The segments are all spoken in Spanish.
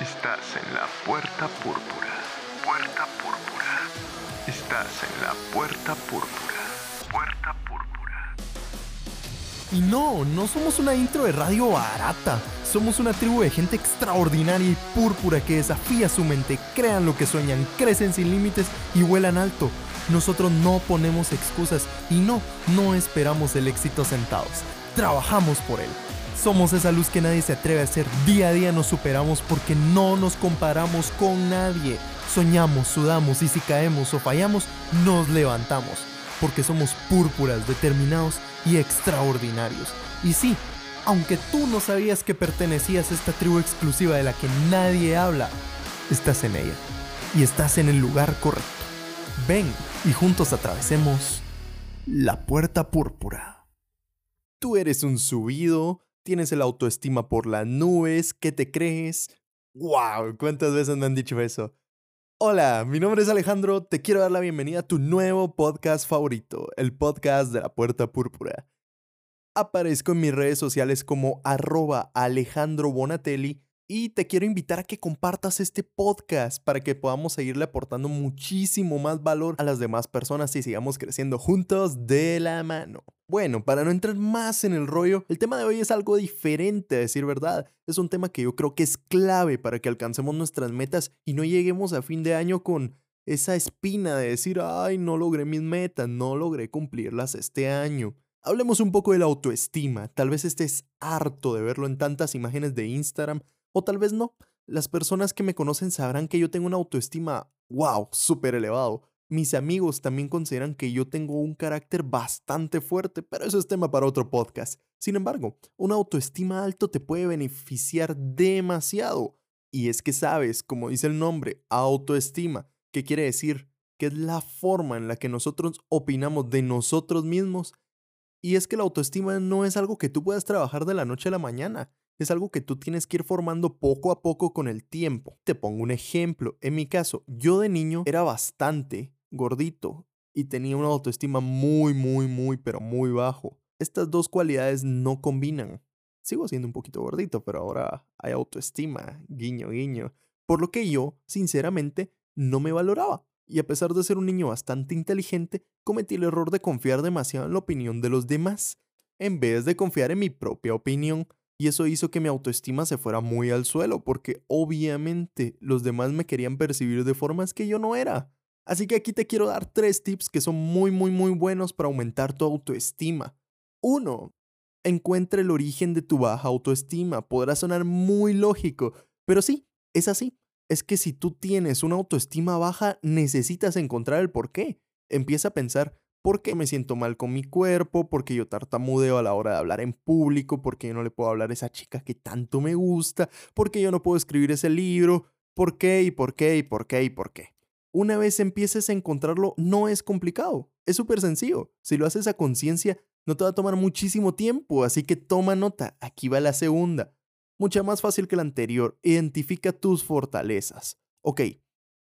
Estás en la puerta púrpura. Puerta púrpura. Estás en la puerta púrpura. Puerta púrpura. Y no, no somos una intro de radio barata. Somos una tribu de gente extraordinaria y púrpura que desafía su mente, crean lo que sueñan, crecen sin límites y vuelan alto. Nosotros no ponemos excusas y no, no esperamos el éxito sentados. Trabajamos por él. Somos esa luz que nadie se atreve a hacer. Día a día nos superamos porque no nos comparamos con nadie. Soñamos, sudamos y si caemos o fallamos, nos levantamos. Porque somos púrpuras, determinados y extraordinarios. Y sí, aunque tú no sabías que pertenecías a esta tribu exclusiva de la que nadie habla, estás en ella. Y estás en el lugar correcto. Ven y juntos atravesemos la puerta púrpura. Tú eres un subido, tienes el autoestima por las nubes, ¿qué te crees? ¡Wow! ¿Cuántas veces me han dicho eso? Hola, mi nombre es Alejandro, te quiero dar la bienvenida a tu nuevo podcast favorito, el podcast de la Puerta Púrpura. Aparezco en mis redes sociales como arroba Alejandro Bonatelli y te quiero invitar a que compartas este podcast para que podamos seguirle aportando muchísimo más valor a las demás personas y sigamos creciendo juntos de la mano. Bueno, para no entrar más en el rollo, el tema de hoy es algo diferente, a decir verdad. Es un tema que yo creo que es clave para que alcancemos nuestras metas y no lleguemos a fin de año con esa espina de decir, ay, no logré mis metas, no logré cumplirlas este año. Hablemos un poco de la autoestima. Tal vez estés harto de verlo en tantas imágenes de Instagram o tal vez no. Las personas que me conocen sabrán que yo tengo una autoestima, wow, súper elevado. Mis amigos también consideran que yo tengo un carácter bastante fuerte, pero eso es tema para otro podcast. Sin embargo, una autoestima alto te puede beneficiar demasiado. Y es que sabes, como dice el nombre, autoestima, que quiere decir que es la forma en la que nosotros opinamos de nosotros mismos. Y es que la autoestima no es algo que tú puedas trabajar de la noche a la mañana es algo que tú tienes que ir formando poco a poco con el tiempo. Te pongo un ejemplo. En mi caso, yo de niño era bastante gordito y tenía una autoestima muy, muy, muy, pero muy bajo. Estas dos cualidades no combinan. Sigo siendo un poquito gordito, pero ahora hay autoestima, guiño, guiño. Por lo que yo, sinceramente, no me valoraba. Y a pesar de ser un niño bastante inteligente, cometí el error de confiar demasiado en la opinión de los demás, en vez de confiar en mi propia opinión. Y eso hizo que mi autoestima se fuera muy al suelo, porque obviamente los demás me querían percibir de formas que yo no era. Así que aquí te quiero dar tres tips que son muy, muy, muy buenos para aumentar tu autoestima. Uno, encuentra el origen de tu baja autoestima. Podrá sonar muy lógico, pero sí, es así. Es que si tú tienes una autoestima baja, necesitas encontrar el por qué. Empieza a pensar, porque me siento mal con mi cuerpo, porque yo tartamudeo a la hora de hablar en público, porque yo no le puedo hablar a esa chica que tanto me gusta, porque yo no puedo escribir ese libro, por qué y por qué y por qué y por qué. Una vez empieces a encontrarlo, no es complicado, es súper sencillo. Si lo haces a conciencia, no te va a tomar muchísimo tiempo, así que toma nota, aquí va la segunda. Mucha más fácil que la anterior, identifica tus fortalezas. Ok,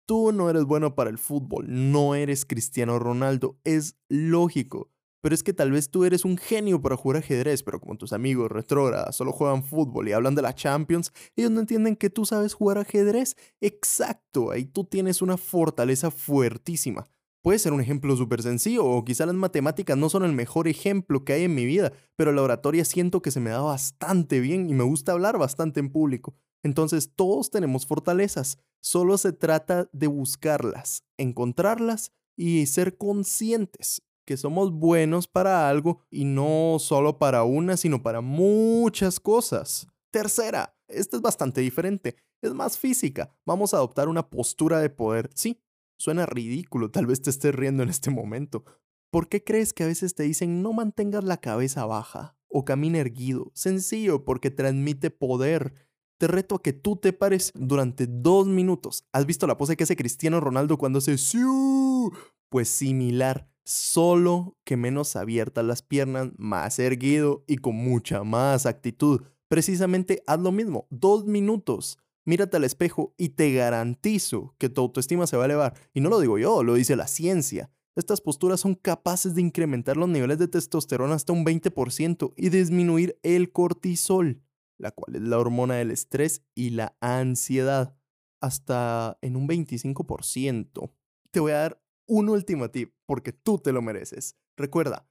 Tú no eres bueno para el fútbol, no eres Cristiano Ronaldo, es lógico. Pero es que tal vez tú eres un genio para jugar ajedrez, pero como tus amigos retrógradas solo juegan fútbol y hablan de la Champions, ellos no entienden que tú sabes jugar ajedrez. Exacto, ahí tú tienes una fortaleza fuertísima. Puede ser un ejemplo súper sencillo, o quizá las matemáticas no son el mejor ejemplo que hay en mi vida, pero la oratoria siento que se me da bastante bien y me gusta hablar bastante en público. Entonces todos tenemos fortalezas, solo se trata de buscarlas, encontrarlas y ser conscientes que somos buenos para algo y no solo para una, sino para muchas cosas. Tercera, esta es bastante diferente, es más física. Vamos a adoptar una postura de poder. Sí, suena ridículo, tal vez te estés riendo en este momento. ¿Por qué crees que a veces te dicen no mantengas la cabeza baja o camina erguido? Sencillo, porque transmite poder te reto a que tú te pares durante dos minutos. ¿Has visto la pose que hace Cristiano Ronaldo cuando hace ¡Siu! Pues similar, solo que menos abiertas las piernas, más erguido y con mucha más actitud. Precisamente haz lo mismo, dos minutos. Mírate al espejo y te garantizo que tu autoestima se va a elevar. Y no lo digo yo, lo dice la ciencia. Estas posturas son capaces de incrementar los niveles de testosterona hasta un 20% y disminuir el cortisol. la cual es la hormona del estrés y la ansiedad, hasta en un 25%. Te voy a dar un último tip, porque tú te lo mereces. Recuerda,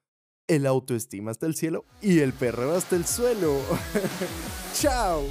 el autoestima hasta el cielo y el perreo hasta el suelo. ¡Chao!